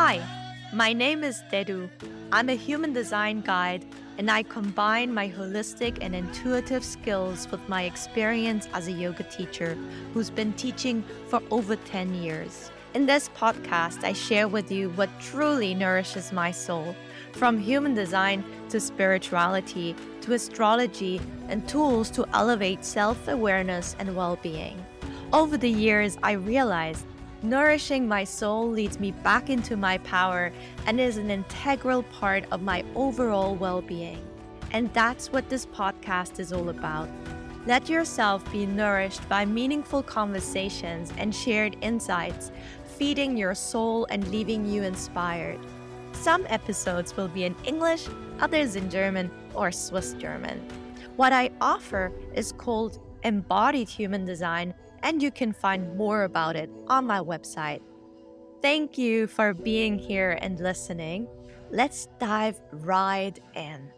Hi, my name is Deddou. I'm a human design guide, and I combine my holistic and intuitive skills with my experience as a yoga teacher who's been teaching for over 10 years. In this podcast, I share with you what truly nourishes my soul from human design to spirituality to astrology and tools to elevate self awareness and well being. Over the years, I realized nourishing my soul leads me back into my power and is an integral part of my overall well being. And that's what this podcast is all about. Let yourself be nourished by meaningful conversations and shared insights, feeding your soul and leaving you inspired. Some episodes will be in English, others in German or Swiss German. What I offer is called Embodied Human Design, and you can find more about it on my website. Thank you for being here and listening. Let's dive right in.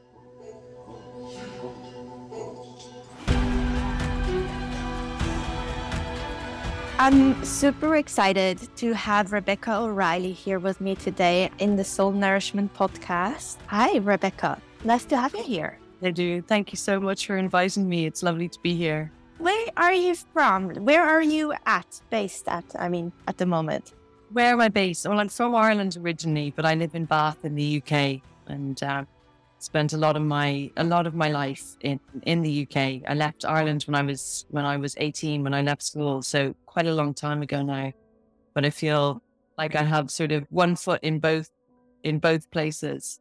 I'm super excited to have Rebecca O'Reilly here with me today in the Soul Nourishment podcast. Hi, Rebecca. Nice to have you here. I do. Thank you so much for inviting me. It's lovely to be here. Where are you from? Where are you at, based at, I mean, at the moment? Where am I based? Well, I'm from Ireland originally, but I live in Bath in the UK and uh, spent a lot of my a lot of my life in in the UK. I left Ireland when I was when I was 18 when I left school, so quite a long time ago now. But I feel like I have sort of one foot in both in both places.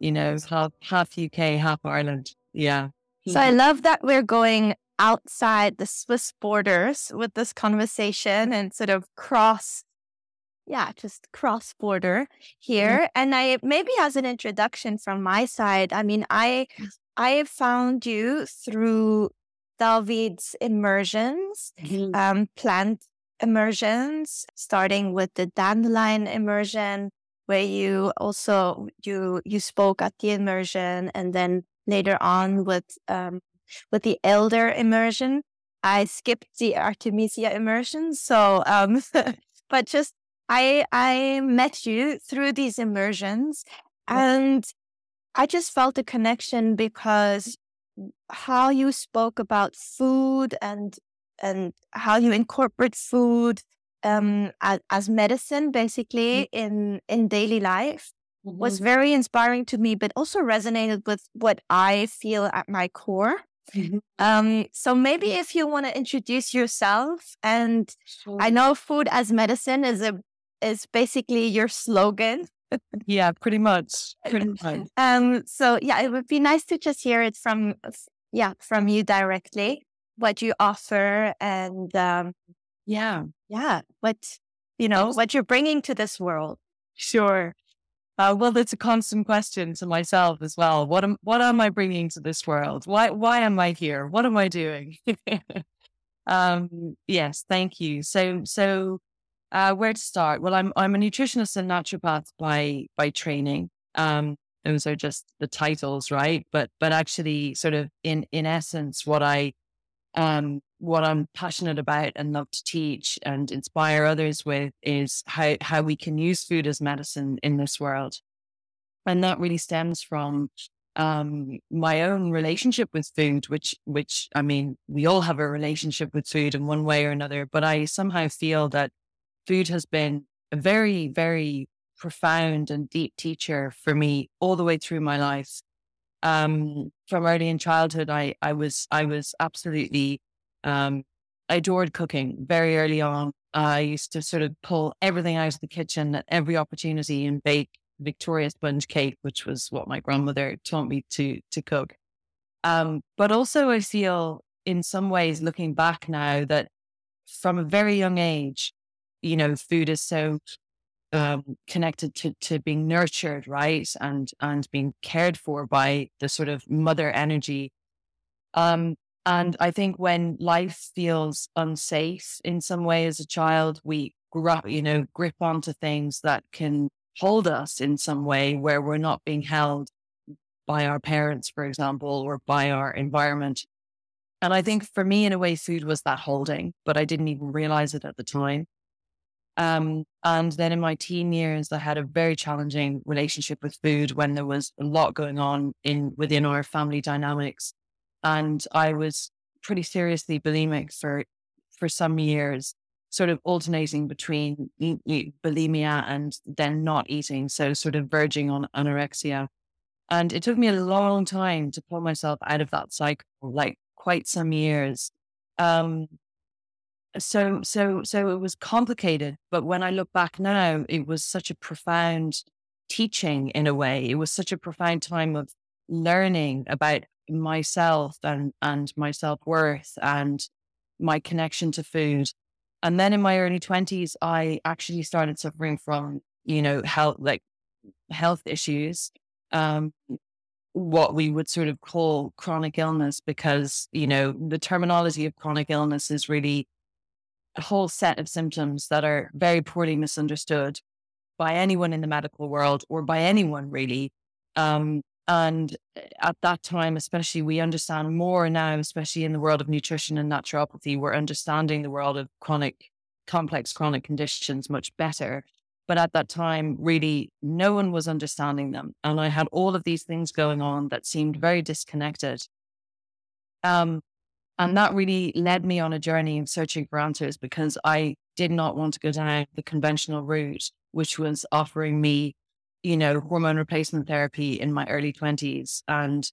You know, half half UK, half Ireland. Yeah. So I love that we're going outside the Swiss borders with this conversation and sort of cross yeah, just cross border here. Mm-hmm. And I maybe as an introduction from my side, I mean, I I found you through David's immersions, mm-hmm. um, plant immersions, starting with the dandelion immersion, where you also you you spoke at the immersion, and then later on with um, with the elder immersion. I skipped the Artemisia immersion, so um, but just I I met you through these immersions and I just felt a connection because how you spoke about food and and how you incorporate food um as, as medicine basically mm-hmm. in in daily life mm-hmm. was very inspiring to me but also resonated with what I feel at my core. Mm-hmm. Um, so maybe if you want to introduce yourself, and sure. I know food as medicine is a is basically your slogan. yeah, pretty much. Pretty much. Um, so yeah, it would be nice to just hear it from yeah, from you directly, what you offer and um yeah. Yeah. What you know, what you're bringing to this world. Sure. Uh, well, it's a constant question to myself as well. What am what am I bringing to this world? Why why am I here? What am I doing? um, yes, thank you. So so uh, where to start? Well, I'm I'm a nutritionist and naturopath by by training. Um, those are just the titles, right? But but actually, sort of in in essence, what I um what I'm passionate about and love to teach and inspire others with is how how we can use food as medicine in this world, and that really stems from um my own relationship with food which which i mean we all have a relationship with food in one way or another but i somehow feel that food has been a very, very profound and deep teacher for me all the way through my life. Um, from early in childhood, I, I was, I was absolutely, um, I adored cooking very early on. I used to sort of pull everything out of the kitchen at every opportunity and bake Victoria sponge cake, which was what my grandmother taught me to, to cook. Um, but also I feel in some ways looking back now that from a very young age, you know, food is so um, connected to to being nurtured, right, and and being cared for by the sort of mother energy. Um, and I think when life feels unsafe in some way as a child, we grip, you know, grip onto things that can hold us in some way where we're not being held by our parents, for example, or by our environment. And I think for me, in a way, food was that holding, but I didn't even realize it at the time. Um, and then in my teen years, I had a very challenging relationship with food when there was a lot going on in within our family dynamics, and I was pretty seriously bulimic for for some years, sort of alternating between bulimia and then not eating, so sort of verging on anorexia. And it took me a long time to pull myself out of that cycle, like quite some years. Um, so so so it was complicated but when i look back now it was such a profound teaching in a way. It was such a profound time of learning about myself and and my self-worth and my connection to food. And then in my early 20s i actually started suffering from you know health like health issues um what we would sort of call chronic illness because you know the terminology of chronic illness is really a whole set of symptoms that are very poorly misunderstood by anyone in the medical world or by anyone really. Um, and eh, at that time, especially, we understand more now, especially in the world of nutrition and naturopathy, we're understanding the world of chronic, complex chronic conditions much better. But at that time, really, no one was understanding them. And I had all of these things going on that seemed very disconnected. Um, and that really led me on a journey of searching for answers because I did not want to go down the conventional route, which was offering me, you know, hormone replacement therapy in my early 20s. And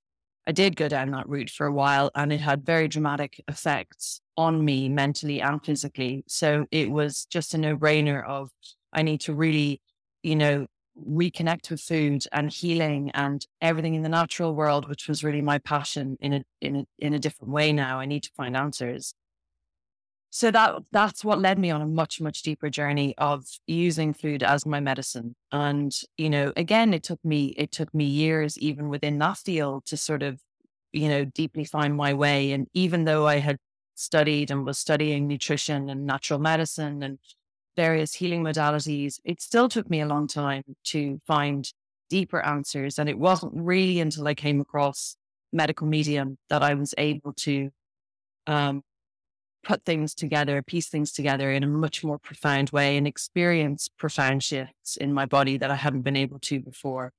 I did go down that route for a while and it had very dramatic effects on me mentally and physically. So it was just a no brainer of I need to really, you know, reconnect with food and healing and everything in the natural world, which was really my passion in a in a in a different way now. I need to find answers. So that that's what led me on a much, much deeper journey of using food as my medicine. And, you know, again, it took me it took me years even within that field to sort of, you know, deeply find my way. And even though I had studied and was studying nutrition and natural medicine and various healing modalities, it still took me a long time to find deeper answers. And it wasn't really until I came across medical medium that I was able to um, put things together, piece things together in a much more profound way and experience profound shifts in my body that I hadn't been able to before.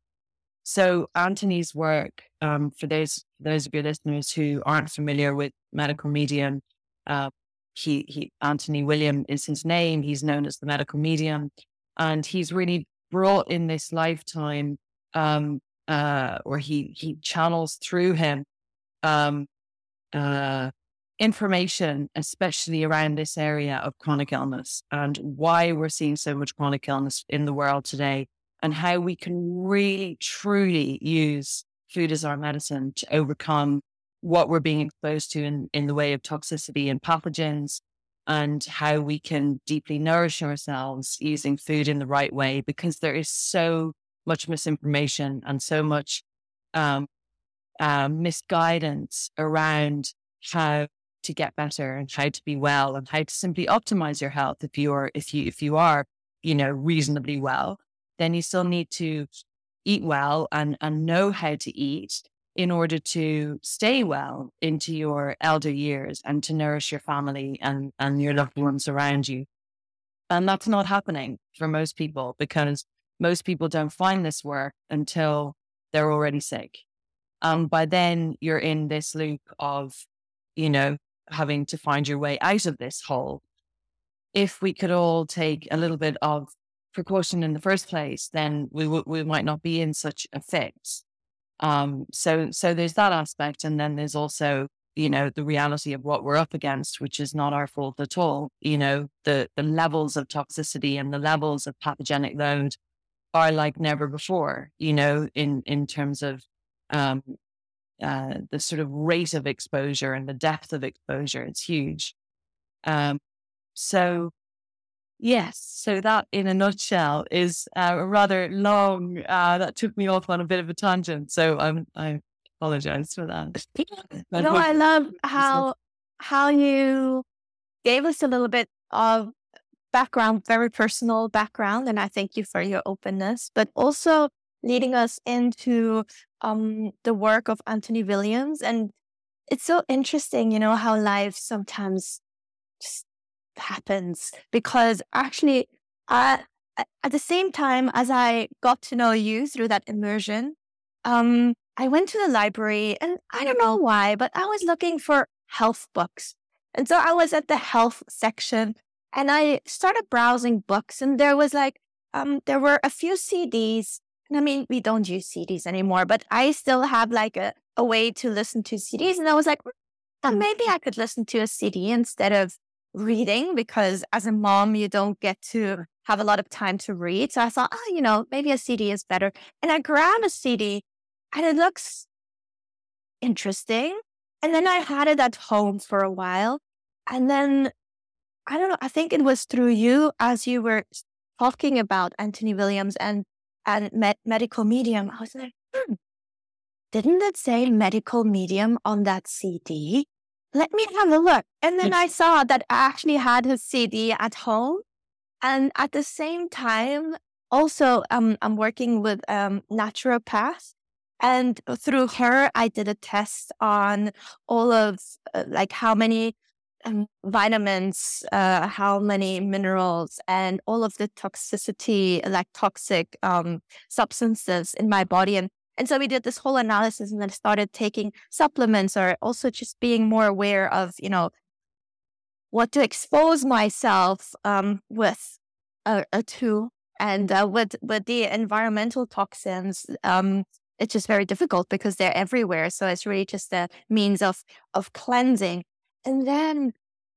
So Anthony's work, um, for those those of your listeners who aren't familiar with medical medium, uh, he, he Anthony William is his name. He's known as the medical medium, and he's really brought in this lifetime, um, uh, or he he channels through him, um, uh, information, especially around this area of chronic illness and why we're seeing so much chronic illness in the world today, and how we can really truly use food as our medicine to overcome what we're being exposed to in, in the way of toxicity and pathogens and how we can deeply nourish ourselves using food in the right way because there is so much misinformation and so much um, uh, misguidance around how to get better and how to be well and how to simply optimize your health if you're if you if you are you know reasonably well then you still need to eat well and and know how to eat in order to stay well into your elder years and to nourish your family and, and your loved ones around you. And that's not happening for most people because most people don't find this work until they're already sick. And by then you're in this loop of, you know, having to find your way out of this hole. If we could all take a little bit of precaution in the first place, then we w- we might not be in such a fix. Um, so so there's that aspect, and then there's also you know the reality of what we're up against, which is not our fault at all. You know the the levels of toxicity and the levels of pathogenic load are like never before. You know in in terms of um, uh, the sort of rate of exposure and the depth of exposure, it's huge. Um, so Yes. So that, in a nutshell, is uh, rather long. Uh, that took me off on a bit of a tangent. So I'm, I apologize for that. no, I love how how you gave us a little bit of background, very personal background, and I thank you for your openness, but also leading us into um, the work of Anthony Williams. And it's so interesting, you know, how life sometimes happens because actually uh, at the same time as I got to know you through that immersion, um, I went to the library and I don't know why, but I was looking for health books. And so I was at the health section and I started browsing books and there was like, um, there were a few CDs. I mean, we don't use CDs anymore, but I still have like a, a way to listen to CDs. And I was like, hmm, maybe I could listen to a CD instead of reading because as a mom, you don't get to have a lot of time to read. So I thought, oh, you know, maybe a CD is better. And I grabbed a CD and it looks interesting. And then I had it at home for a while. And then I don't know, I think it was through you as you were talking about Anthony Williams and and med- medical medium. I was like, hmm, didn't it say medical medium on that CD? Let me have a look. And then I saw that I actually had his CD at home. And at the same time, also, um, I'm working with um, naturopath and through her, I did a test on all of uh, like how many um, vitamins, uh, how many minerals, and all of the toxicity, like toxic um, substances in my body. And, and so we did this whole analysis and then started taking supplements or also just being more aware of, you know, what to expose myself um, with uh, uh, to. And uh, with, with the environmental toxins, um, it's just very difficult because they're everywhere. So it's really just a means of of cleansing. And then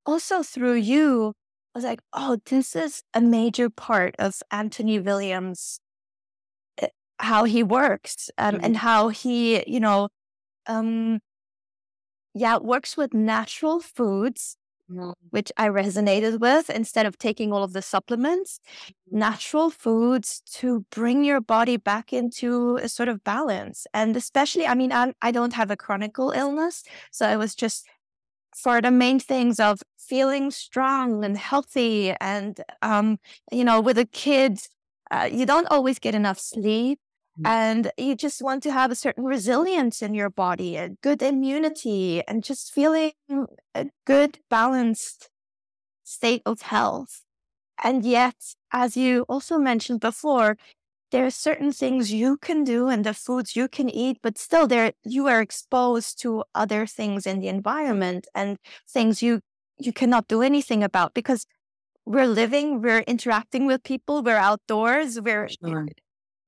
also through you, I was like, oh, this is a major part of Anthony Williams, how he works um, mm-hmm. and how he, you know, um, yeah, works with natural foods Mm. which I resonated with instead of taking all of the supplements, mm-hmm. natural foods to bring your body back into a sort of balance. And especially, I mean, I, I don't have a chronic illness. So it was just for the main things of feeling strong and healthy. And, um, you know, with a kid, uh, you don't always get enough sleep. Mm. and you just want to have a certain resilience in your body, a good immunity, and just feeling a good, balanced state of health. And yet, as you also mentioned before, there are certain things you can do and the foods you can eat, but still there you are exposed to other things in the environment and things you you cannot do anything about because we're living, we're interacting with people, we're outdoors, we're sure.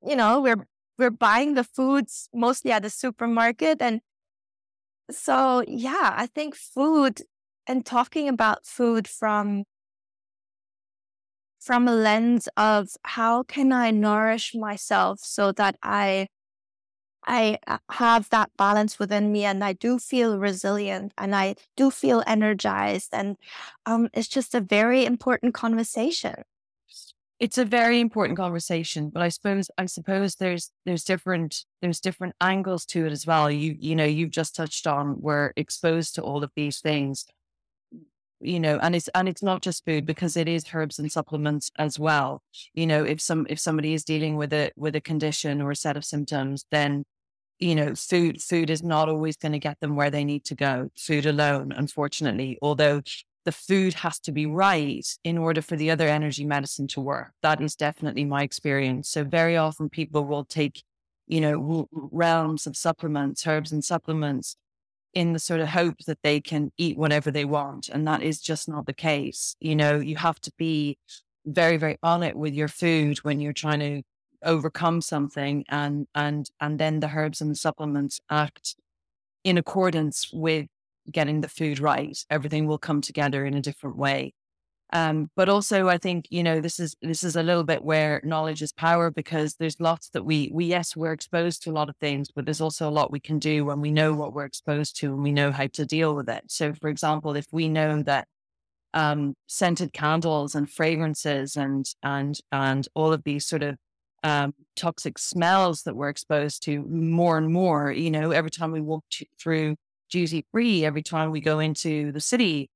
you know, we're we're buying the foods mostly at the supermarket. And so, yeah, I think food and talking about food from from a lens of how can I nourish myself so that I I uh, have that balance within me and I do feel resilient and I do feel energized and um, it's just a very important conversation it's a very important conversation but i suppose i suppose there's there's different there's different angles to it as well. You you know you've just touched on we're exposed to all of these things you know and it's and it's not just food because it is herbs and supplements as well. You know if some if somebody is dealing with a with a condition or a set of symptoms then you know food food is not always going to get them where they need to go food alone unfortunately. Although the food has to be right in order for the other energy medicine to work. That is definitely my experience. So very often people will take, you know, realms of supplements, herbs and supplements in the sort of hope that they can eat whatever they want. And that is just not the case. You know, you have to be very, very on it with your food when you're trying to overcome something and and and then the herbs and the supplements act in accordance with getting the food right, everything will come together in a different way. Um, but also, I think you know this is this is a little bit where knowledge is power because there's lots that we we yes we're exposed to a lot of things, but there's also a lot we can do when we know what we're exposed to and we know how to deal with it. So, for example, if we know that um, scented candles and fragrances and and and all of these sort of um, toxic smells that we're exposed to more and more, you know, every time we walk through duty free every time we go into the city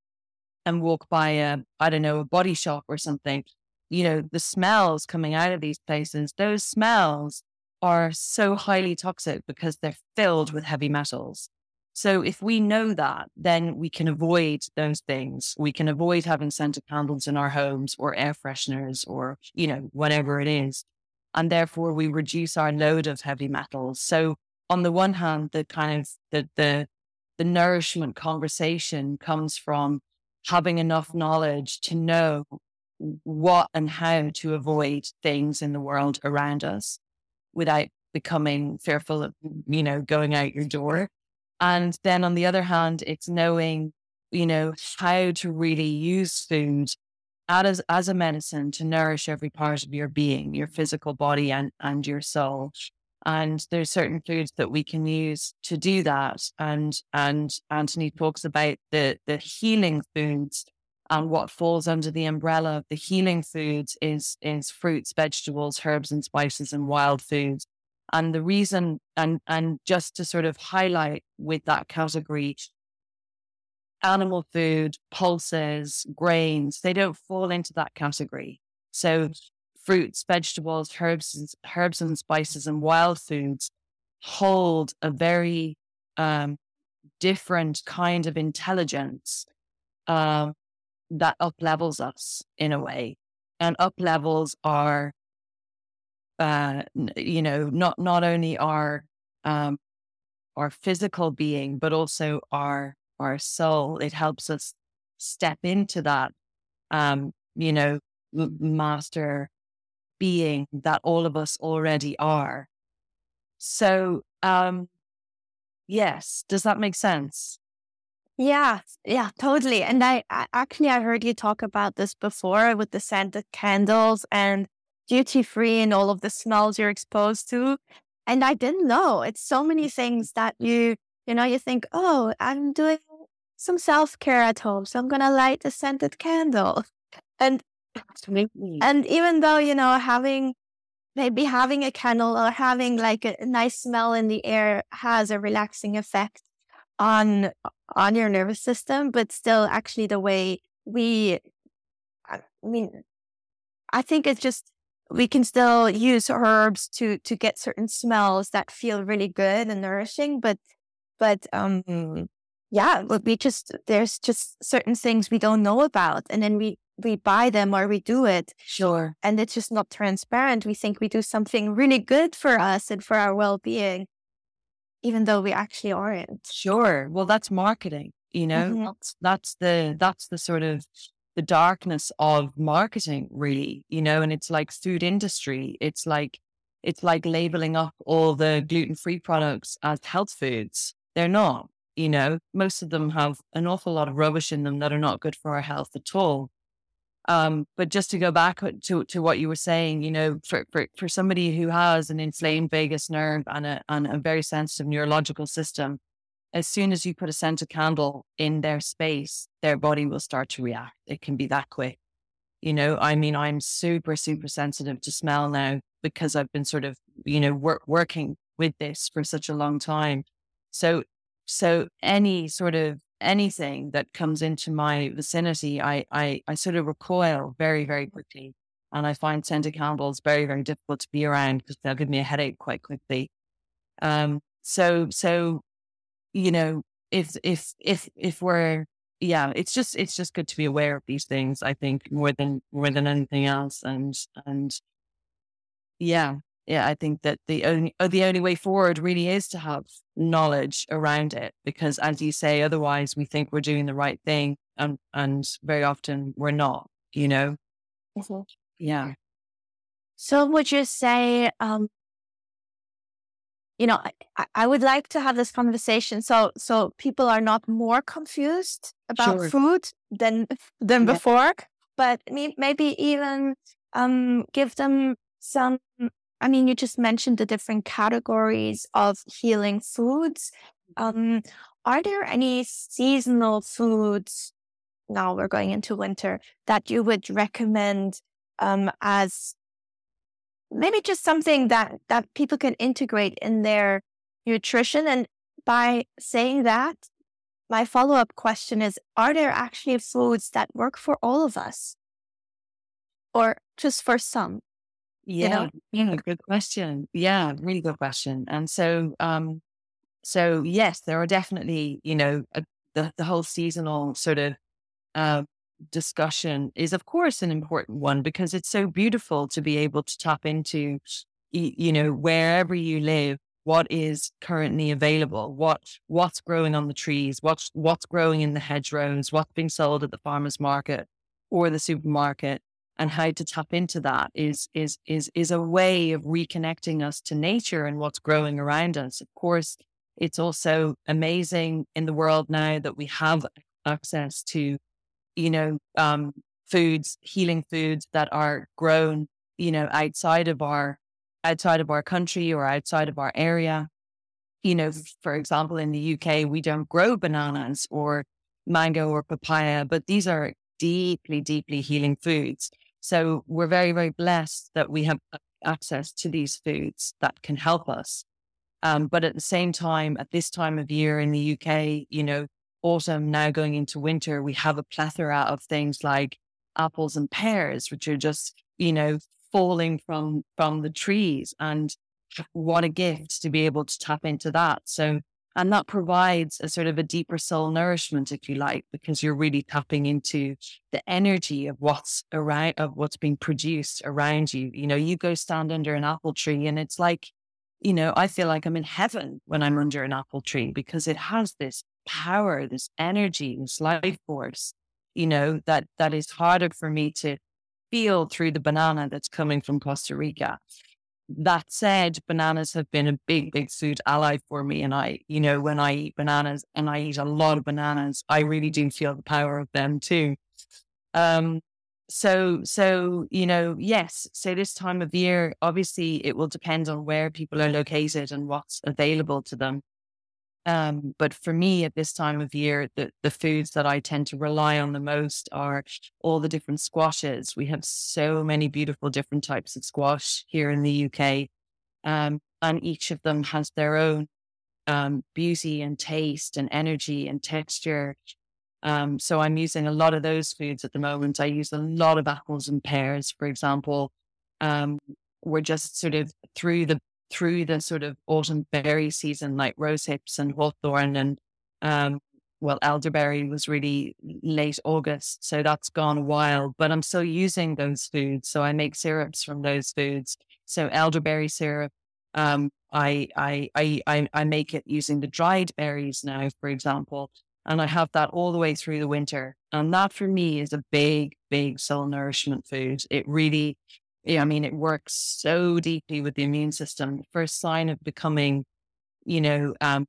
and walk by a, I don't know, a body shop or something. You know, the smells coming out of these places, those smells are so highly toxic because they're filled with heavy metals. So if we know that, then we can avoid those things. We can avoid having scented candles in our homes or air fresheners or, you know, whatever it is. And therefore we reduce our load of heavy metals. So on the one hand, the kind of the the the nourishment conversation comes from having enough knowledge to know what and how to avoid things in the world around us without becoming fearful of, you know, going out your door. And then on the other hand, it's knowing, you know, how to really use food as, as a medicine to nourish every part of your being, your physical body and, and your soul. And there's certain foods that we can use to do that. And and Anthony talks about the the healing foods and what falls under the umbrella of the healing foods is is fruits, vegetables, herbs and spices and wild foods. And the reason and and just to sort of highlight with that category, animal food, pulses, grains, they don't fall into that category. So fruits, vegetables, herbs, herbs and spices, and wild foods hold a very um, different kind of intelligence um, that uplevels us in a way, and uplevels our, uh, you know, not not only our um, our physical being, but also our our soul. It helps us step into that, um, you know, master being that all of us already are. So, um, yes, does that make sense? Yeah, yeah, totally. And I, I actually I heard you talk about this before with the scented candles and duty free and all of the smells you're exposed to. And I didn't know it's so many things that you, you know, you think, oh, I'm doing some self care at home, so I'm gonna light a scented candle. And Absolutely. And even though, you know, having maybe having a candle or having like a, nice smell in the air has a relaxing effect on on your nervous system, but still actually the way we I mean I think it's just we can still use herbs to to get certain smells that feel really good and nourishing, but but um yeah, we just there's just certain things we don't know about and then we we buy them or we do it. Sure. And it's just not transparent. We think we do something really good for us and for our well being, even though we actually aren't. Sure. Well, that's marketing, you know, mm-hmm. that's, that's the, that's the sort of the darkness of marketing, really, you know, and it's like food industry. It's like, it's like labeling up all the gluten free products as health foods. They're not, you know, most of them have an awful lot of rubbish in them that are not good for our health at all. Um, but just to go back to, to what you were saying, you know, for, for, for somebody who has an inflamed vagus nerve and a, and a very sensitive neurological system, as soon as you put a scented candle in their space, their body will start to react. It can be that quick. You know, I mean, I'm super, super sensitive to smell now because I've been sort of, you know, work, working with this for such a long time. So, so any sort of anything that comes into my vicinity, I, I, I sort of recoil very, very quickly. And I find scented candles very, very difficult to be around because they'll give me a headache quite quickly. Um, so, so, you know, if, if, if, if we're, yeah, it's just, it's just good to be aware of these things, I think, more than, more than anything else. And, and yeah, yeah, I think that the only uh, the only way forward really is to have knowledge around it because, as you say, otherwise we think we're doing the right thing, and and very often we're not. You know. Mm-hmm. Yeah. So would you say, um, you know, I, I would like to have this conversation so so people are not more confused about sure. food than than yeah. before, but maybe even um give them some I mean, you just mentioned the different categories of healing foods. Um, are there any seasonal foods? Now we're going into winter that you would recommend um, as maybe just something that that people can integrate in their nutrition. And by saying that, my follow up question is: Are there actually foods that work for all of us, or just for some? Yeah, you know? yeah, good question. Yeah, really good question. And so, um, so yes, there are definitely, you know, a, the, the whole seasonal sort of uh, discussion is, of course, an important one because it's so beautiful to be able to tap into, you know, wherever you live, what is currently available, what what's growing on the trees, what's what's growing in the hedgerows, what's being sold at the farmers market or the supermarket, and how to tap into that is is is is a way of reconnecting us to nature and what's growing around us. Of course, it's also amazing in the world now that we have access to, you know, um, foods, healing foods that are grown, you know, outside of our outside of our country or outside of our area. You know, for example, in the UK, we don't grow bananas or mango or papaya, but these are deeply, deeply healing foods. So we're very, very blessed that we have access to these foods that can help us. Um, but at the same time, at this time of year in the UK, you know, autumn now going into winter, we have a plethora of things like apples and pears, which are just, you know, falling from from the trees. And what a gift to be able to tap into that. So and that provides a sort of a deeper soul nourishment, if you like, because you're really tapping into the energy of what's around, of what's being produced around you. You know, you go stand under an apple tree and it's like you know, I feel like I'm in heaven when I'm under an apple tree because it has this power, this energy, this life force, you know, that that is harder for me to feel through the banana that's coming from Costa Rica. That said, bananas have been a big, big food ally for me. And I, you know, when I eat bananas and I eat a lot of bananas, I really do feel the power of them too. Um, so so you know yes so this time of year obviously it will depend on where people are located and what's available to them um, but for me at this time of year the, the foods that i tend to rely on the most are all the different squashes we have so many beautiful different types of squash here in the uk um, and each of them has their own um, beauty and taste and energy and texture um, so I'm using a lot of those foods at the moment. I use a lot of apples and pears, for example. Um, we're just sort of through the through the sort of autumn berry season, like rose hips and hawthorn and um, well, elderberry was really late August, so that's gone wild. But I'm still using those foods, so I make syrups from those foods. So elderberry syrup, um, I, I I I make it using the dried berries now, for example. And I have that all the way through the winter. And that for me is a big, big soul nourishment food. It really, yeah, I mean, it works so deeply with the immune system. The first sign of becoming, you know, um,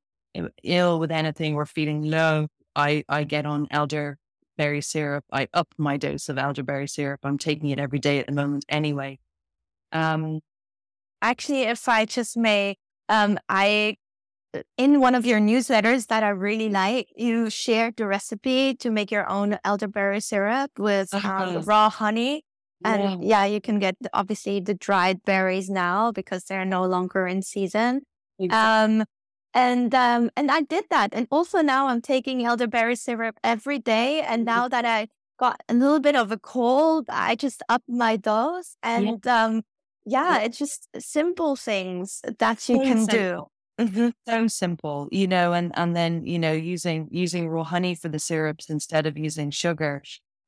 ill with anything or feeling low, I, I get on elderberry syrup. I up my dose of elderberry syrup. I'm taking it every day at the moment anyway. Um, Actually, if I just may, um, I in one of your newsletters that I really like, you shared the recipe to make your own elderberry syrup with um, raw honey. And yeah. yeah. you can get obviously the dried berries now because they're no longer in season. Exactly. Um, and um, and I did that, and also now I'm taking elderberry syrup every day. And now that I got a little bit of a cold, I just up my dose. And yeah. um, yeah, it's just simple things that you so can simple. do. Mm-hmm. So simple, you know, and and then you know using using raw honey for the syrups instead of using sugar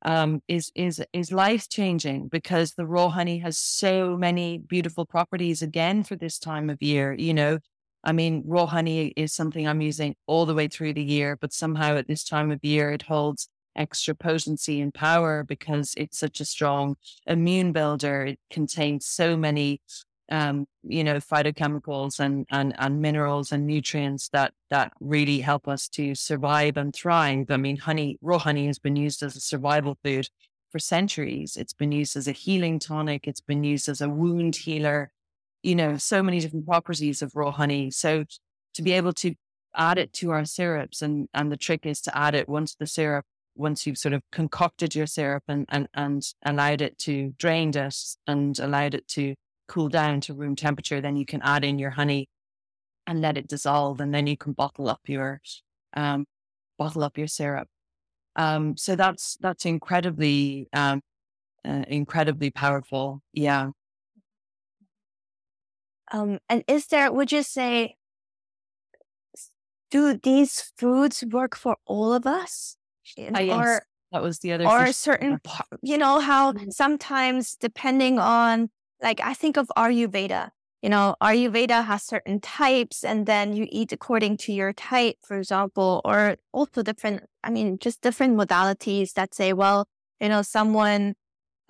um, is is is life changing because the raw honey has so many beautiful properties again for this time of year. You know, I mean, raw honey is something I'm using all the way through the year, but somehow at this time of year it holds extra potency and power because it's such a strong immune builder. It contains so many um, you know, phytochemicals and, and, and minerals and nutrients that, that really help us to survive and thrive. I mean, honey, raw honey has been used as a survival food for centuries. It's been used as a healing tonic. It's been used as a wound healer, you know, so many different properties of raw honey. So to be able to add it to our syrups and, and the trick is to add it once the syrup once you've sort of concocted your syrup and, and, and allowed it to drain it and allowed it to cool down to room temperature, then you can add in your honey and let it dissolve, and then you can bottle up your um, bottle up your syrup. Um, so that's that's incredibly um, uh, incredibly powerful. Yeah. Um, and is there? Would you say do these foods work for all of us? Uh, yes. Or that was the other or certain you know how mm-hmm. sometimes depending on like I think of Ayurveda. You know, Ayurveda has certain types, and then you eat according to your type, for example, or also different. I mean, just different modalities that say, well, you know, someone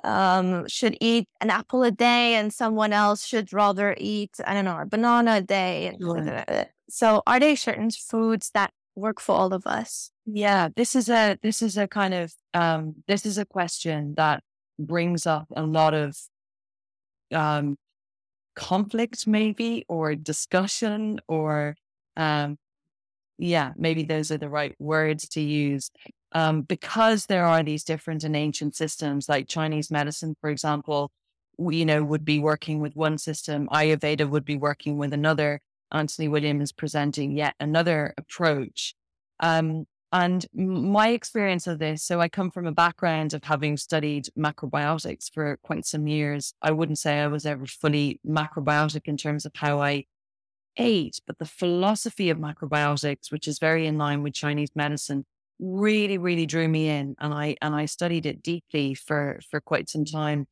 um, should eat an apple a day, and someone else should rather eat, I don't know, a banana a day. Right. So, are there certain foods that work for all of us? Yeah, this is a this is a kind of um, this is a question that brings up a lot of um, conflict, maybe, or discussion, or um, yeah, maybe those are the right words to use. Um, because there are these different and ancient systems, like Chinese medicine, for example, you know, would be working with one system, Ayurveda would be working with another. Anthony Williams presenting yet another approach. Um, and my experience of this, so I come from a background of having studied macrobiotics for quite some years. I wouldn't say I was ever fully macrobiotic in terms of how I ate, but the philosophy of macrobiotics, which is very in line with Chinese medicine, really, really drew me in. And I and I studied it deeply for for quite some time.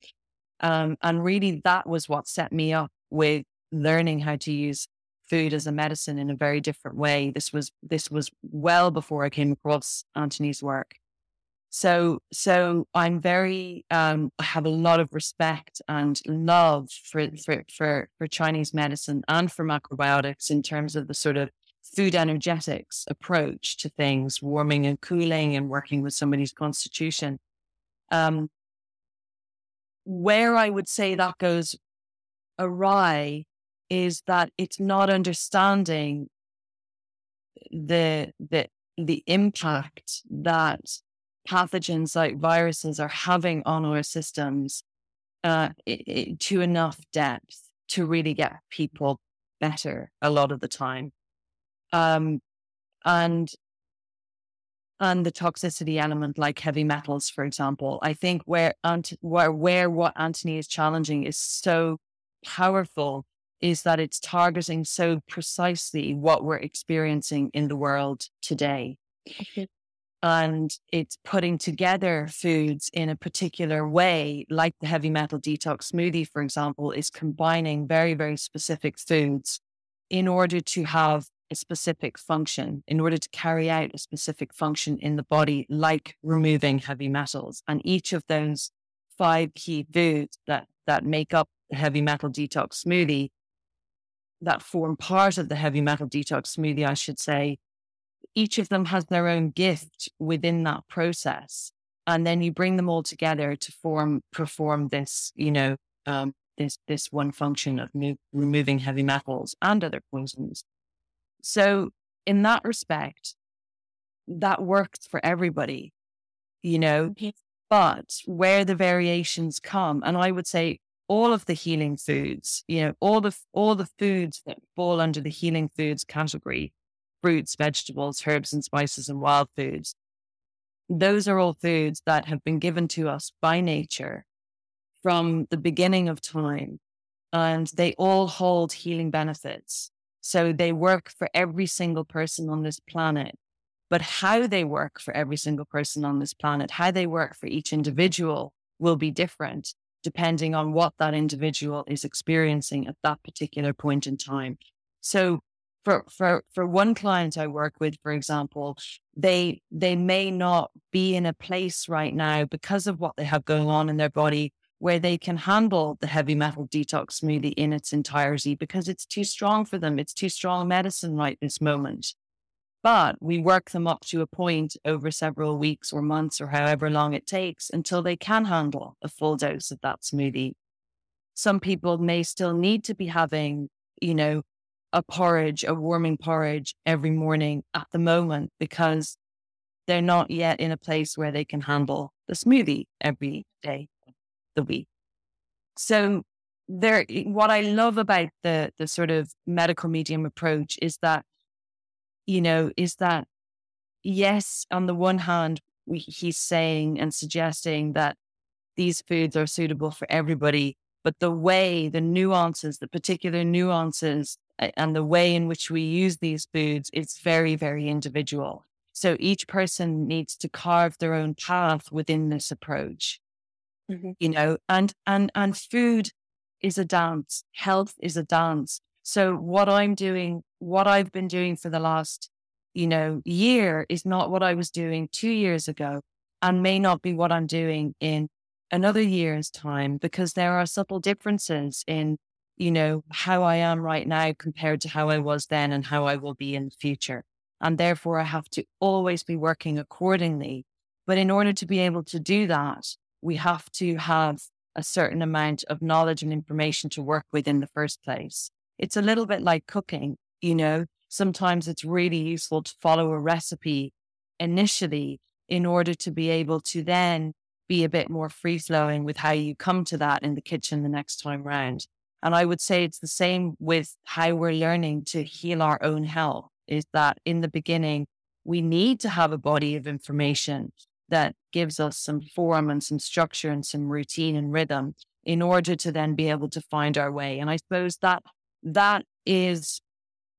Um, and really that was what set me up with learning how to use food as a medicine in a very different way. This was this was well before I came across Anthony's work. So so I'm very um, I have a lot of respect and love for, for for for Chinese medicine and for macrobiotics in terms of the sort of food energetics approach to things, warming and cooling and working with somebody's constitution. Um, where I would say that goes awry is that it's not understanding the the the impact that pathogens like viruses are having on our systems uh, it, it, to enough depth to really get people better a lot of the time. Um, and and the toxicity element like heavy metals for example i think where where where what Anthony is challenging is so powerful is that it's targeting so precisely what we're experiencing in the world today. Okay. And it's putting together foods in a particular way, like the heavy metal detox smoothie, for example, is combining very, very specific foods in order to have a specific function, in order to carry out a specific function in the body, like removing heavy metals. And each of those five key foods that, that make up the heavy metal detox smoothie that form part of the heavy metal detox smoothie, I should say, each of them has their own gift within that process. And then you bring them all together to form, perform this, you know, um, this, this one function of mo- removing heavy metals and other poisons. So in that respect, that works for everybody, you know, but where the variations come, and I would say all of the healing foods, you know, all the all the foods that fall under the healing foods category, fruits, vegetables, herbs and spices and wild foods. Those are all foods that have been given to us by nature from the beginning of time and they all hold healing benefits. So they work for every single person on this planet. But how they work for every single person on this planet, how they work for each individual will be different depending on what that individual is experiencing at that particular point in time. So for, for, for one client I work with, for example, they, they may not be in a place right now because of what they have going on in their body where they can handle the heavy metal detox smoothie in its entirety because it's too strong for them. It's too strong medicine right this moment. But we work them up to a point over several weeks or months or however long it takes until they can handle a full dose of that smoothie. Some people may still need to be having, you know, a porridge, a warming porridge every morning at the moment because they're not yet in a place where they can handle the smoothie every day of the week. So there what I love about the the sort of medical medium approach is that you know, is that yes, on the one hand, we, he's saying and suggesting that these foods are suitable for everybody, but the way, the nuances, the particular nuances and the way in which we use these foods is very, very individual. So each person needs to carve their own path within this approach. Mm-hmm. You know, and and and food is a dance. Health is a dance. So what I'm doing, what I've been doing for the last, you know, year is not what I was doing two years ago and may not be what I'm doing in another year's time because there are subtle differences in, you know, how I am right now compared to how I was then and how I will be in the future. And therefore I have to always be working accordingly. But in order to be able to do that, we have to have a certain amount of knowledge and information to work with in the first place it's a little bit like cooking, you know. Sometimes it's really useful to follow a recipe initially in order to be able to then be a bit more free flowing with how you come to that in the kitchen the next time round. And I would say it's the same with how we're learning to heal our own health is that in the beginning, we need to have a body of information that gives us some form and some structure and some routine and rhythm in order to then be able to find our way. And I suppose that that is,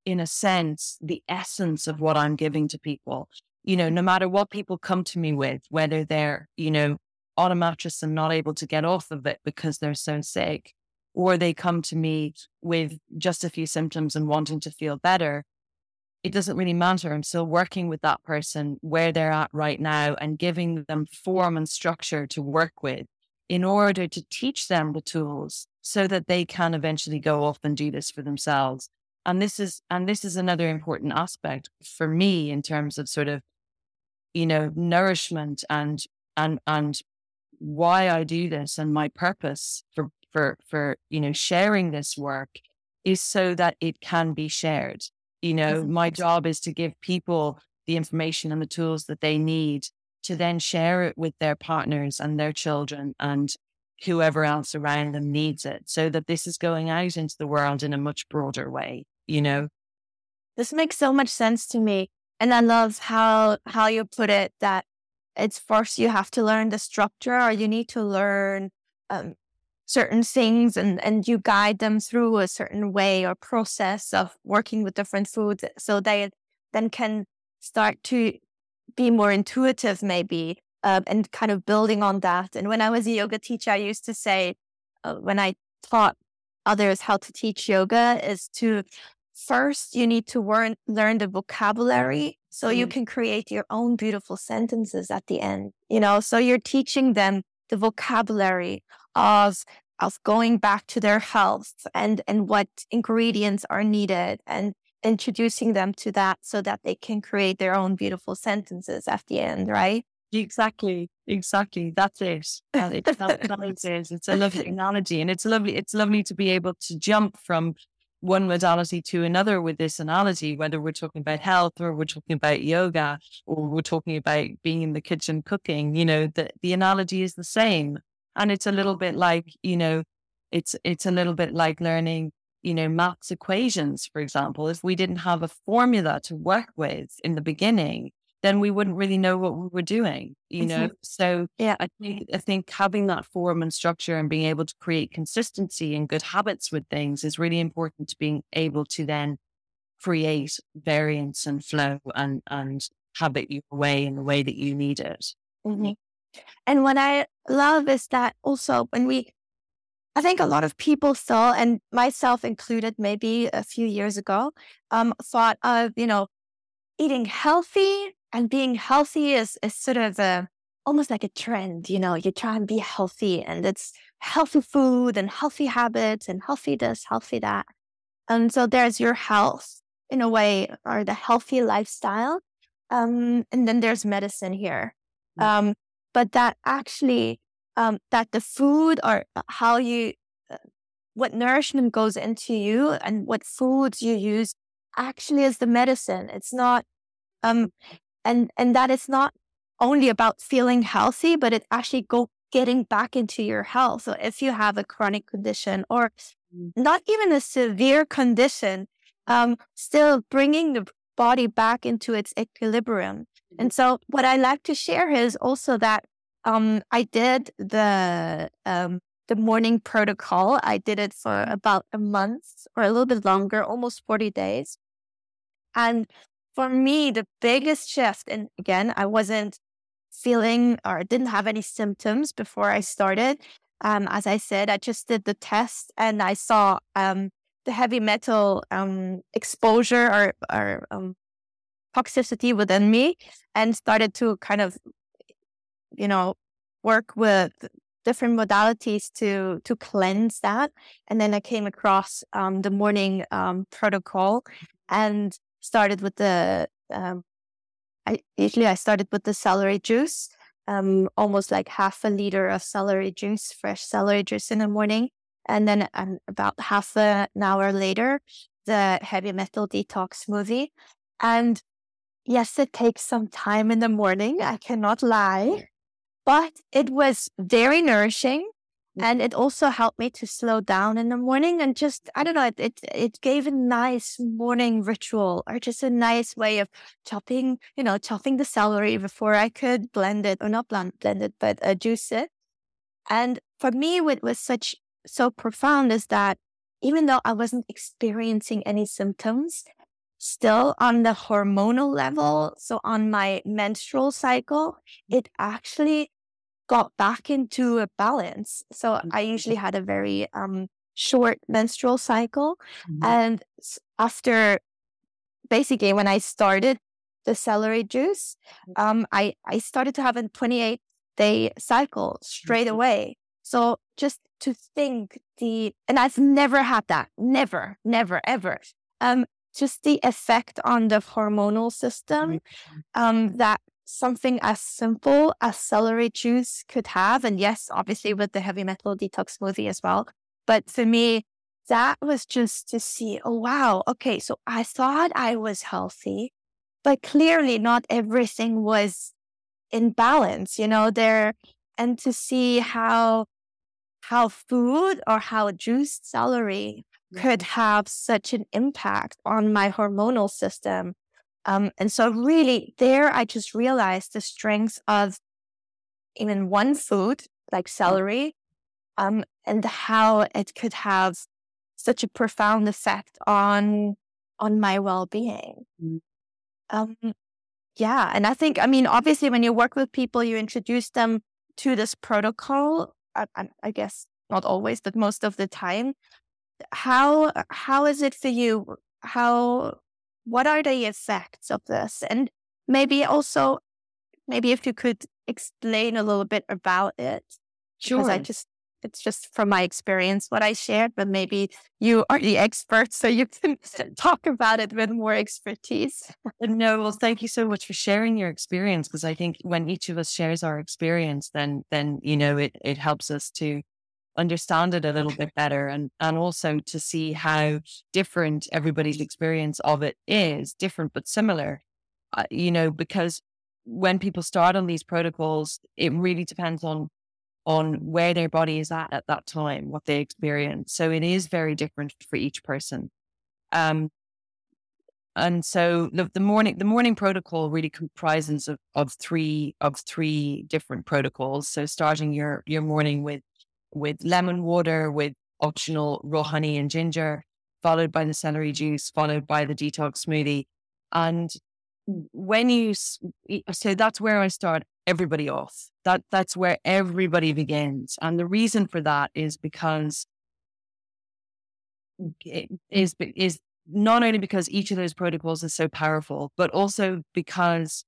in a sense, the essence of what I'm giving to people. You know, no matter what people come to me with, whether they're, you know, on a mattress and not able to get off of it because they're so sick, or they come to me with just a few symptoms and wanting to feel better, it doesn't really matter. I'm still working with that person where they're at right now and giving them form and structure to work with in order to teach them the tools so that they can eventually go off and do this for themselves. And this is and this is another important aspect for me in terms of sort of, you know, nourishment and and and why I do this and my purpose for for for you know sharing this work is so that it can be shared. You know, my job is to give people the information and the tools that they need to then share it with their partners and their children and whoever else around them needs it so that this is going out into the world in a much broader way, you know? This makes so much sense to me. And I love how how you put it that it's first you have to learn the structure or you need to learn um, certain things and, and you guide them through a certain way or process of working with different foods so they then can start to be more intuitive maybe uh, and kind of building on that. And when I was a yoga teacher, I used to say, uh, when I taught others how to teach yoga, is to first you need to learn learn the vocabulary so mm. you can create your own beautiful sentences at the end. You know, so you're teaching them the vocabulary of of going back to their health and and what ingredients are needed and introducing them to that so that they can create their own beautiful sentences at the end, right? Exactly, exactly. That's it. It's, that, is. It's a lovely analogy, and it's lovely. It's lovely to be able to jump from one modality to another with this analogy, whether we're talking about health or we're talking about yoga or we're talking about being in the kitchen cooking. You know, the the analogy is the same, and it's a little bit like you know, it's it's a little bit like learning you know, maths equations, for example, if we didn't have a formula to work with in the beginning, then we wouldn't really know what we were doing, you know? Mm-hmm. So yeah, I think, I think having that form and structure and being able to create consistency and good habits with things is really important to being able to then create variance and flow and, and have it your way in the way that you need it. Mm-hmm. And what I love is that also when we, I think a lot of people saw, and myself included, maybe a few years ago, um, thought of, you know, eating healthy and being healthy is, is sort of a, almost like a trend, you know, you try and be healthy and it's healthy food and healthy habits and healthy this, healthy that. And so there's your health in a way, or the healthy lifestyle. Um, and then there's medicine here. Mm. Um, but that actually, um, that the food or how you, uh, what nourishment goes into you and what foods you use actually is the medicine. It's not, um, and and that is not only about feeling healthy, but it actually go getting back into your health. So if you have a chronic condition or mm. not even a severe condition, um, still bringing the body back into its equilibrium. And so what I like to share is also that um, I did the um, the morning protocol. I did it for about a month or a little bit longer, almost 40 days. And for me, the biggest shift, and again, I wasn't feeling or didn't have any symptoms before I started. Um, as I said, I just did the test and I saw um, the heavy metal um, exposure or, or um, toxicity within me and started to kind of, you know, work with different modalities to to cleanse that. And then I came across um, the morning um, protocol and started with the. Um, I usually I started with the celery juice, um, almost like half a liter of celery juice, fresh celery juice in the morning, and then um, about half an hour later, the heavy metal detox smoothie. And yes, it takes some time in the morning. I cannot lie but it was very nourishing and it also helped me to slow down in the morning and just i don't know it, it it gave a nice morning ritual or just a nice way of chopping you know chopping the celery before i could blend it or not blend, blend it but uh, juice it. And for me what was such so profound is that even though i wasn't experiencing any symptoms still on the hormonal level so on my menstrual cycle it actually got back into a balance. So I usually had a very um, short menstrual cycle. Mm-hmm. And after basically when I started the celery juice, mm. um, I, I started to have a 28 day cycle straight mm-hmm. away. So just to think the, and I've never had that, never, never, ever. Um, just the effect on the hormonal system um, that something as simple as celery juice could have. And yes, obviously with the heavy metal detox smoothie as well. But for me, that was just to see, oh, wow, okay, so I thought I was healthy, but clearly not everything was in balance, you know, there, and to see how, how food or how juiced celery could mm-hmm. have such an impact on my hormonal system um, and so, really, there I just realized the strength of even one food like celery um, and how it could have such a profound effect on on my well-being. Mm. um, yeah and i think i mean obviously when you work with people you introduce them to this protocol I, I, guess not always but most of the time. How how is it for you? How what are the effects of this? And maybe also, maybe if you could explain a little bit about it. Sure. Because I just, it's just from my experience what I shared, but maybe you are the expert, so you can talk about it with more expertise. Uh, no, well, thank you so much for sharing your experience because I think when each of us shares our experience, then then you know it it helps us to understand it a little bit better and and also to see how different everybody's experience of it is different but similar uh, you know because when people start on these protocols it really depends on on where their body is at at that time what they experience. So it is very different for each person. Um and so the, the morning the morning protocol really comprises of, of three of three different protocols. So starting your your morning with with lemon water, with optional raw honey and ginger, followed by the celery juice, followed by the detox smoothie. And when you, so that's where I start everybody off. That that's where everybody begins. And the reason for that is because is is not only because each of those protocols is so powerful, but also because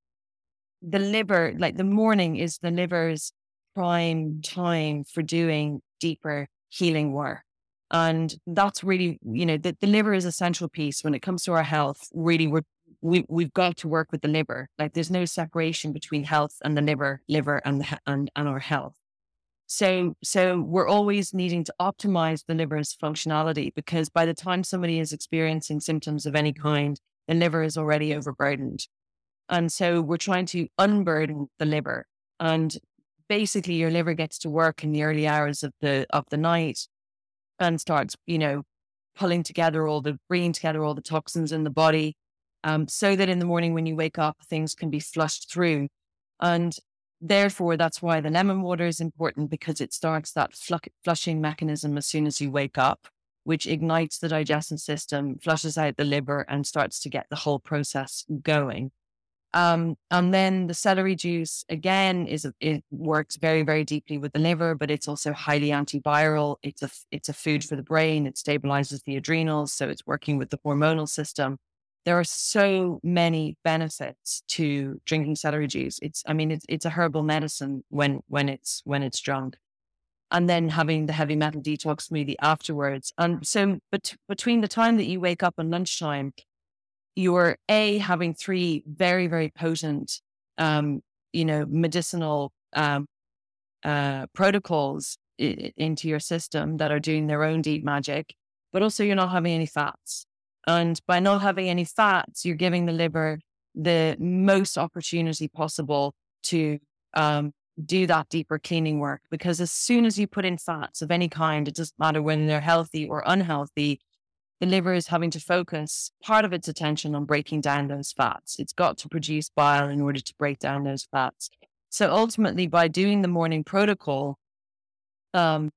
the liver, like the morning is the liver's prime time for doing deeper healing work. And that's really, you know, the, the liver is a central piece when it comes to our health. Really, we're, we, we've got to work with the liver. Like there's no separation between health and the liver, liver and, the, and, and our health. So, so we're always needing to optimize the liver's functionality because by the time somebody is experiencing symptoms of any kind, the liver is already overburdened. And so we're trying to unburden the liver. And basically your liver gets to work in the early hours of the of the night and starts, you know, pulling together all the bringing together all the toxins in the body, um, so that in the morning when you wake up, things can be flushed through. And therefore, that's why the lemon water is important because it starts that flushing mechanism as soon as you wake up, which ignites the digestive system, flushes out the liver, and starts to get the whole process going. Um, and then the celery juice again is it works very very deeply with the liver, but it's also highly antiviral. It's a it's a food for the brain. It stabilizes the adrenals, so it's working with the hormonal system. There are so many benefits to drinking celery juice. It's I mean it's it's a herbal medicine when when it's when it's drunk, and then having the heavy metal detox smoothie afterwards. And so, but between the time that you wake up and lunchtime, you're a having three very very potent um, you know medicinal um, uh, protocols I- into your system that are doing their own deep magic but also you're not having any fats. And by not having any fats you're giving the liver the most opportunity possible to um, do that deeper cleaning work because as soon as you put in fats of any kind it doesn't matter when they're healthy or unhealthy the liver is having to focus part of its attention on breaking down those fats. It's got to produce bile in order to break down those fats. So ultimately, by doing the morning protocol, um,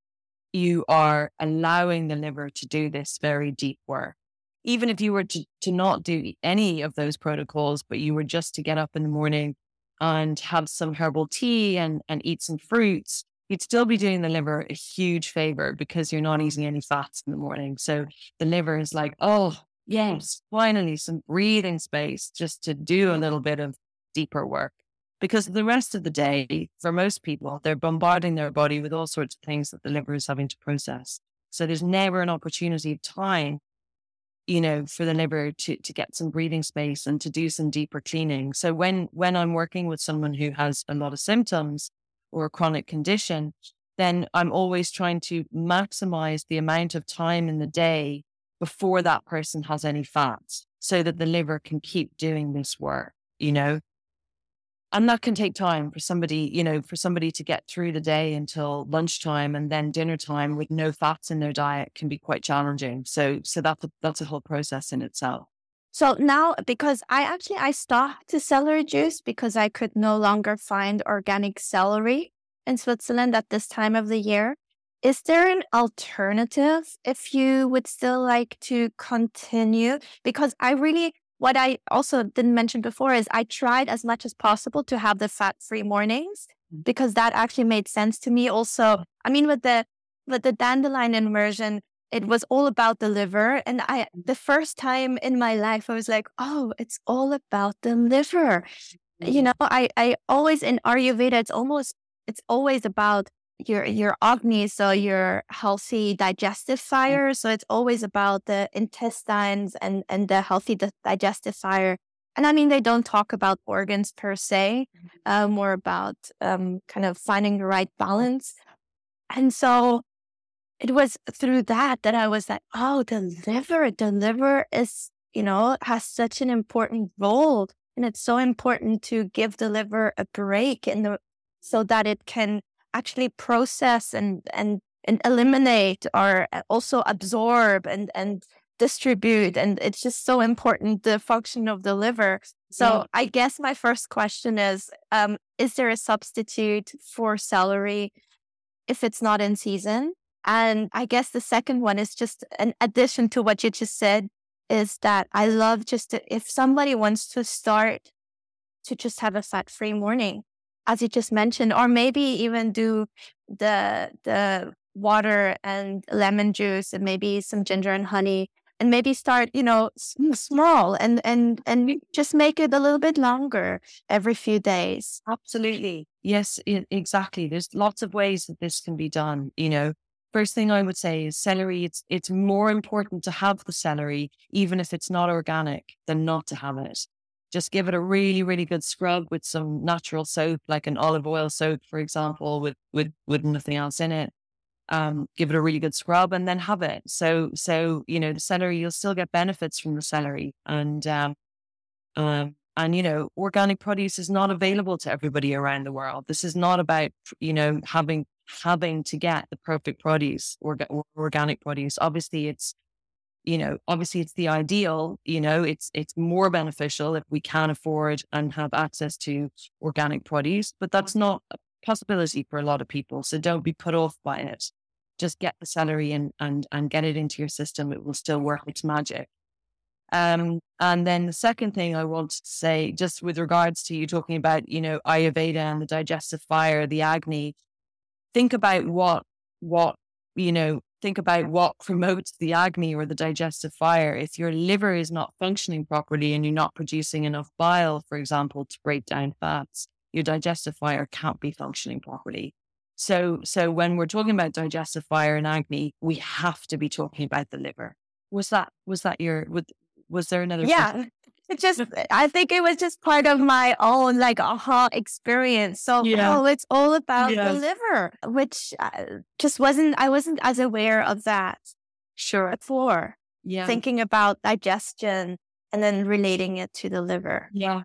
you are allowing the liver to do this very deep work. Even if you were to, to not do any of those protocols, but you were just to get up in the morning and have some herbal tea and, and eat some fruits, you'd still be doing the liver a huge favor because you're not eating any fats in the morning. So the liver is like, oh, yes, finally some breathing space just to do a little bit of deeper work. Because the rest of the day, for most people, they're bombarding their body with all sorts of things that the liver is having to process. So there's never an opportunity of time, you know, for the liver to to get some breathing space and to do some deeper cleaning. So when when I'm working with someone who has a lot of symptoms, or a chronic condition, then I'm always trying to maximize the amount of time in the day before that person has any fats so that the liver can keep doing this work, you know? And that can take time for somebody, you know, for somebody to get through the day until lunchtime and then dinner time with no fats in their diet can be quite challenging. So, so that's a, that's a whole process in itself. So now, because I actually I stopped the celery juice because I could no longer find organic celery in Switzerland at this time of the year. Is there an alternative if you would still like to continue? Because I really, what I also didn't mention before is I tried as much as possible to have the fat free mornings mm. because that actually made sense to me. Also, I mean, with the with the dandelion immersion, it was all about the liver. And I, the first time in my life, I was like, oh, it's all about the liver. You mm-hmm. know, I, I always in Ayurveda, it's almost, it's always about your, your Agni, so your healthy digestive mm-hmm. fire. So it's always about the intestines and, and the healthy digestive fire. And I mean, they don't talk about organs per se, uh, more about um, kind of finding the right balance. And so it was through that that I was like, oh, the liver, the liver is, you know, has such an important role. And it's so important to give the liver a break in the so that it can actually process and and and eliminate or uh, also absorb and and distribute and it's just so important the function of the liver so yeah. i guess my first question is um is there a substitute for celery if it's not in season and I guess the second one is just an addition to what you just said is that I love just to, if somebody wants to start to just have a fat free morning, as you just mentioned, or maybe even do the the water and lemon juice and maybe some ginger and honey and maybe start you know mm, small and and and just make it a little bit longer every few days. Absolutely. Yes exactly. There's lots of ways that this can be done you know First thing I would say is celery. It's it's more important to have the celery, even if it's not organic, than not to have it. Just give it a really, really good scrub with some natural soap, like an olive oil soap, for example, with with with nothing else in it. Um, give it a really good scrub and then have it. So so you know the celery, you'll still get benefits from the celery, and um, um, and you know organic produce is not available to everybody around the world. This is not about you know having having to get the perfect produce or organic produce. Obviously, it's you know, obviously it's the ideal, you know, it's it's more beneficial if we can afford and have access to organic produce, but that's not a possibility for a lot of people. So don't be put off by it. Just get the celery and and and get it into your system. It will still work its magic. Um, and then the second thing I want to say, just with regards to you talking about, you know, Ayurveda and the digestive fire, the Agni, think about what what you know think about what promotes the agni or the digestive fire. If your liver is not functioning properly and you're not producing enough bile, for example, to break down fats, your digestive fire can't be functioning properly. So, so when we're talking about digestive fire and agni, we have to be talking about the liver. Was that was that your was, was there another? Yeah, question? It just I think it was just part of my own like aha experience. So yeah. oh, it's all about yes. the liver, which uh, just wasn't I wasn't as aware of that. Sure. Before, yeah, thinking about digestion and then relating it to the liver. Yeah,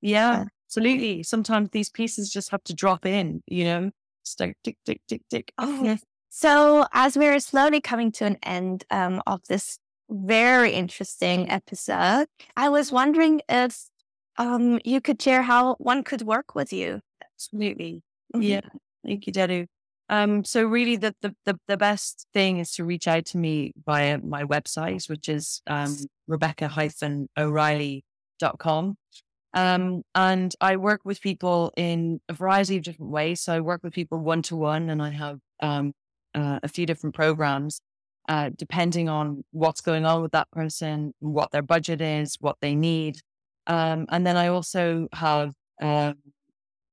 yeah, absolutely. Sometimes these pieces just have to drop in. You know, stick, tick, tick, tick, tick. Oh. So as we're slowly coming to an end um, of this very interesting episode. I was wondering if um, you could share how one could work with you. Absolutely. Mm-hmm. Yeah. Thank you, Deddou. Um, so really the, the, the, the, best thing is to reach out to me via my website, which is um, rebecca-o'reilly.com. Um, and I work with people in a variety of different ways. So I work with people one to one and I have um, uh, a few different programs uh, depending on what's going on with that person, what their budget is, what they need. Um, and then I also have, uh,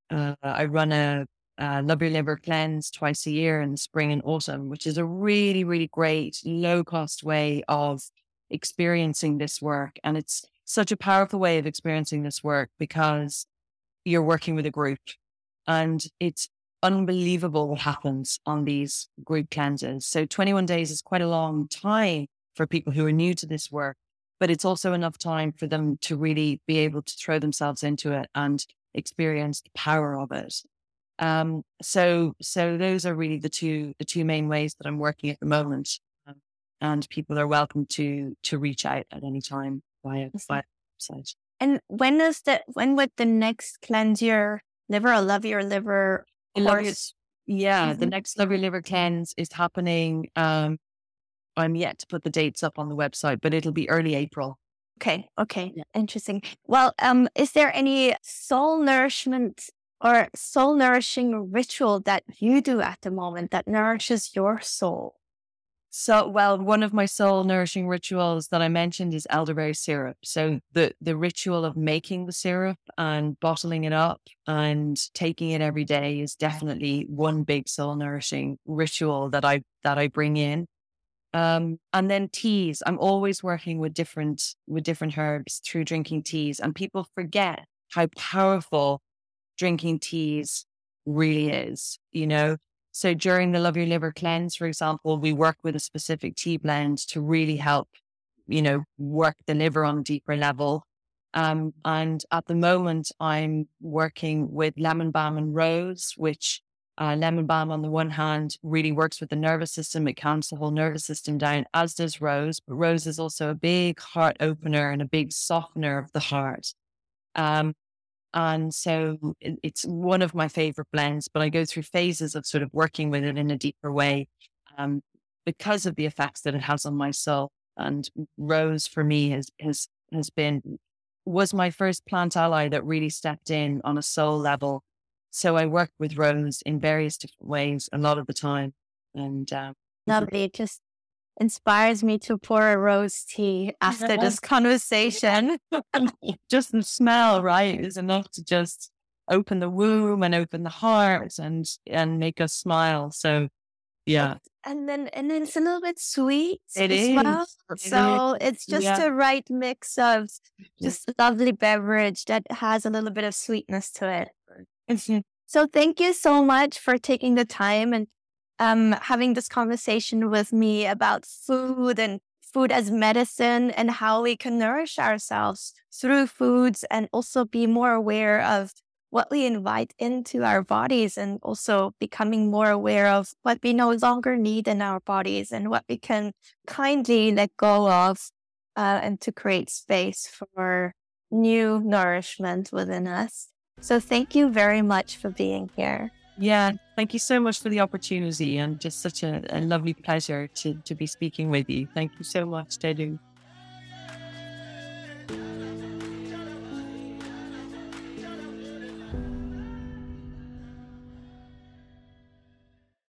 uh, I run a, a Love Your Liver cleanse twice a year in the spring and autumn, which is a really, really great low cost way of experiencing this work. And it's such a powerful way of experiencing this work because you're working with a group and it's unbelievable what happens on these group cleanses. So 21 days is quite a long time for people who are new to this work, but it's also enough time for them to really be able to throw themselves into it and experience the power of it. Um, so, so those are really the two, the two main ways that I'm working at the moment. Um, and people are welcome to, to reach out at any time via, via website. And when is the, when would the next cleanse your liver or love your liver course. Yeah, mm-hmm. the next Love Your Liver cleanse is happening. Um, I'm yet to put the dates up on the website, but it'll be early April. Okay. Okay. Yeah. Interesting. Well, um, is there any soul nourishment or soul nourishing ritual that you do at the moment that nourishes your soul? So, well, one of my soul nourishing rituals that I mentioned is elderberry syrup. So, the the ritual of making the syrup and bottling it up and taking it every day is definitely one big soul nourishing ritual that I that I bring in. Um, and then teas. I'm always working with different with different herbs through drinking teas, and people forget how powerful drinking teas really is. You know, so during the Love Your Liver cleanse, for example, we work with a specific tea blend to really help, you know, work the liver on a deeper level. Um, and at the moment, I'm working with lemon balm and rose, which uh, lemon balm on the one hand really works with the nervous system. It calms the whole nervous system down, as does rose. But rose is also a big heart opener and a big softener of the heart. Um, and so it's one of my favorite blends, but I go through phases of sort of working with it in a deeper way um, because of the effects that it has on my soul. And Rose for me has, has, has been, was my first plant ally that really stepped in on a soul level. So I work with Rose in various different ways a lot of the time. And um, lovely. Just inspires me to pour a rose tea after this conversation. just the smell, right, is enough to just open the womb and open the heart and and make us smile. So yeah. And then and then it's a little bit sweet it as is. well. It so is. it's just yeah. a right mix of just a lovely beverage that has a little bit of sweetness to it. Mm-hmm. So thank you so much for taking the time and um, having this conversation with me about food and food as medicine and how we can nourish ourselves through foods and also be more aware of what we invite into our bodies and also becoming more aware of what we no longer need in our bodies and what we can kindly let go of uh, and to create space for new nourishment within us. So thank you very much for being here. Yeah, thank you so much for the opportunity and just such a, a lovely pleasure to, to be speaking with you. Thank you so much, Deddou.